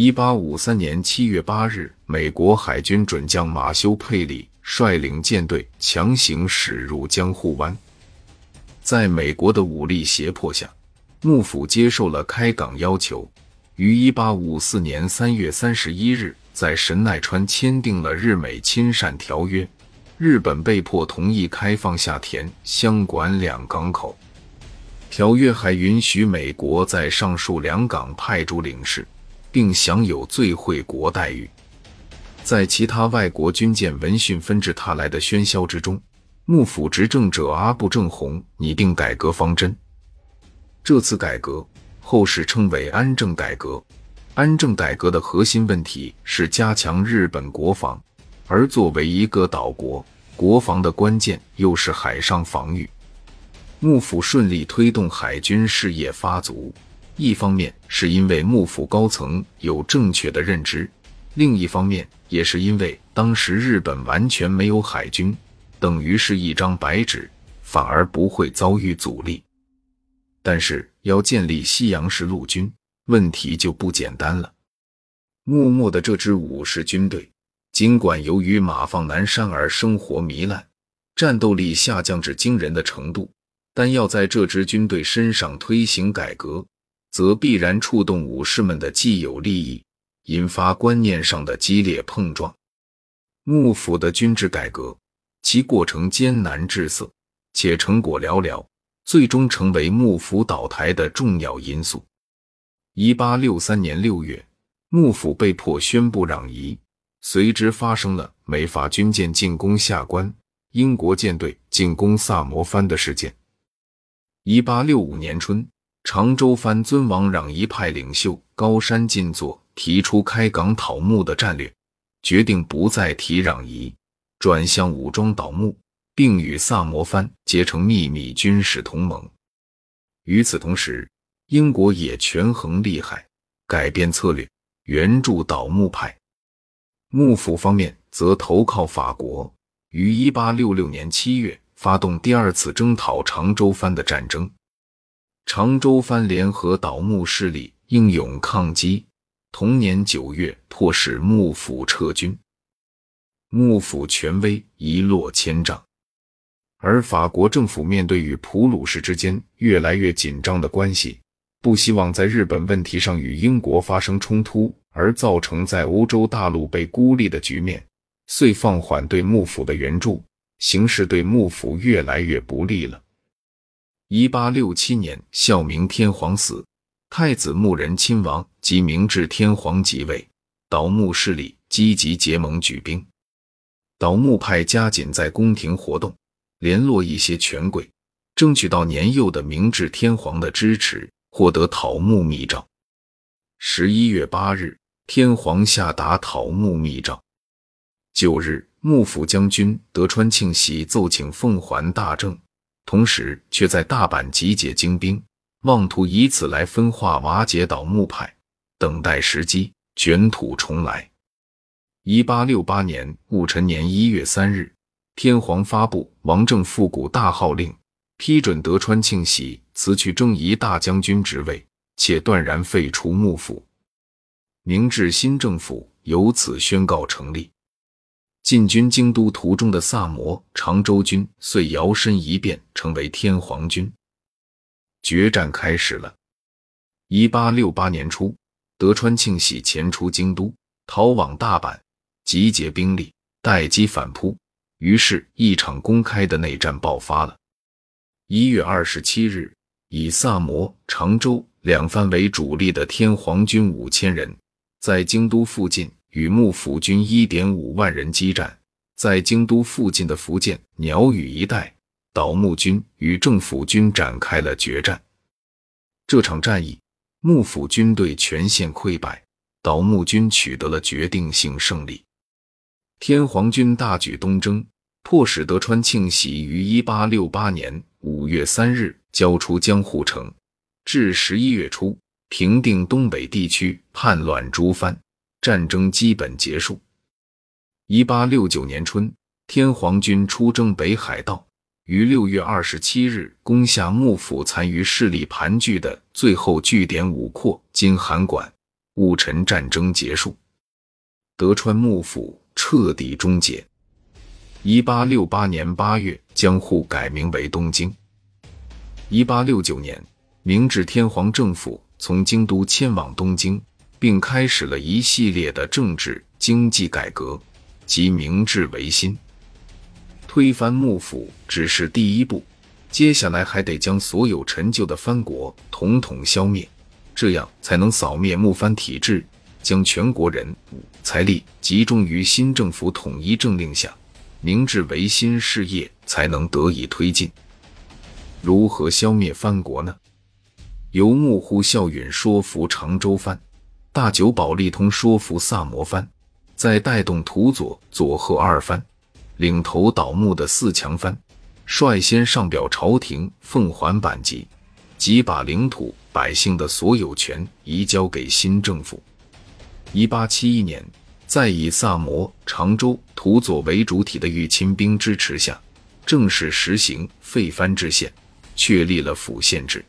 一八五三年七月八日，美国海军准将马修·佩里率领舰队强行驶入江户湾。在美国的武力胁迫下，幕府接受了开港要求，于一八五四年三月三十一日在神奈川签订了日美亲善条约。日本被迫同意开放下田、香管两港口。条约还允许美国在上述两港派驻领事。并享有最惠国待遇。在其他外国军舰闻讯纷至沓来的喧嚣之中，幕府执政者阿部正弘拟定改革方针。这次改革后世称为安政改革。安政改革的核心问题是加强日本国防，而作为一个岛国，国防的关键又是海上防御。幕府顺利推动海军事业发足。一方面是因为幕府高层有正确的认知，另一方面也是因为当时日本完全没有海军，等于是一张白纸，反而不会遭遇阻力。但是要建立西洋式陆军，问题就不简单了。幕末的这支武士军队，尽管由于马放南山而生活糜烂，战斗力下降至惊人的程度，但要在这支军队身上推行改革。则必然触动武士们的既有利益，引发观念上的激烈碰撞。幕府的军制改革，其过程艰难滞涩，且成果寥寥，最终成为幕府倒台的重要因素。一八六三年六月，幕府被迫宣布攘夷，随之发生了美法军舰进攻下关、英国舰队进攻萨摩藩的事件。一八六五年春。常州藩尊王攘夷派领袖高山进作提出开港讨木的战略，决定不再提攘夷，转向武装倒木，并与萨摩藩结成秘密军事同盟。与此同时，英国也权衡利害，改变策略，援助倒木派。幕府方面则投靠法国，于一八六六年七月发动第二次征讨常州藩的战争。常州藩联合倒幕势力英勇抗击，同年九月迫使幕府撤军，幕府权威一落千丈。而法国政府面对与普鲁士之间越来越紧张的关系，不希望在日本问题上与英国发生冲突，而造成在欧洲大陆被孤立的局面，遂放缓对幕府的援助，形势对幕府越来越不利了。一八六七年，孝明天皇死，太子穆仁亲王及明治天皇即位，倒幕势力积极结盟举兵。倒幕派加紧在宫廷活动，联络一些权贵，争取到年幼的明治天皇的支持，获得讨幕密诏。十一月八日，天皇下达讨幕密诏。九日，幕府将军德川庆喜奏请奉还大政。同时，却在大阪集结精兵，妄图以此来分化瓦解倒幕派，等待时机卷土重来。一八六八年戊辰年一月三日，天皇发布王政复古大号令，批准德川庆喜辞去征夷大将军职位，且断然废除幕府。明治新政府由此宣告成立。进军京都途中的萨摩长州军遂摇身一变成为天皇军，决战开始了。一八六八年初，德川庆喜前出京都，逃往大阪，集结兵力，待机反扑。于是，一场公开的内战爆发了。一月二十七日，以萨摩、长州两藩为主力的天皇军五千人，在京都附近。与幕府军一点五万人激战，在京都附近的福建鸟羽一带，倒幕军与政府军展开了决战。这场战役，幕府军队全线溃败，倒幕军取得了决定性胜利。天皇军大举东征，迫使德川庆喜于一八六八年五月三日交出江户城，至十一月初平定东北地区叛乱诸藩。战争基本结束。一八六九年春，天皇军出征北海道，于六月二十七日攻下幕府残余势力盘踞的最后据点五廓（今函馆）。戊辰战争结束，德川幕府彻底终结。一八六八年八月，江户改名为东京。一八六九年，明治天皇政府从京都迁往东京，并开始了一系列的政治经济改革，即明治维新。推翻幕府只是第一步，接下来还得将所有陈旧的藩国统统消灭，这样才能扫灭幕藩体制，将全国人财力集中于新政府统一政令下，明治维新事业才能得以推进。如何消灭藩国呢？由幕户孝允说服长州藩，大久保利通说服萨摩藩，再带动土佐佐贺二藩。领头倒幕的四强藩率先上表朝廷奉还版籍，即把领土百姓的所有权移交给新政府。一八七一年，在以萨摩、长州、土佐为主体的御亲兵支持下，正式实行废藩置县，确立了府县制。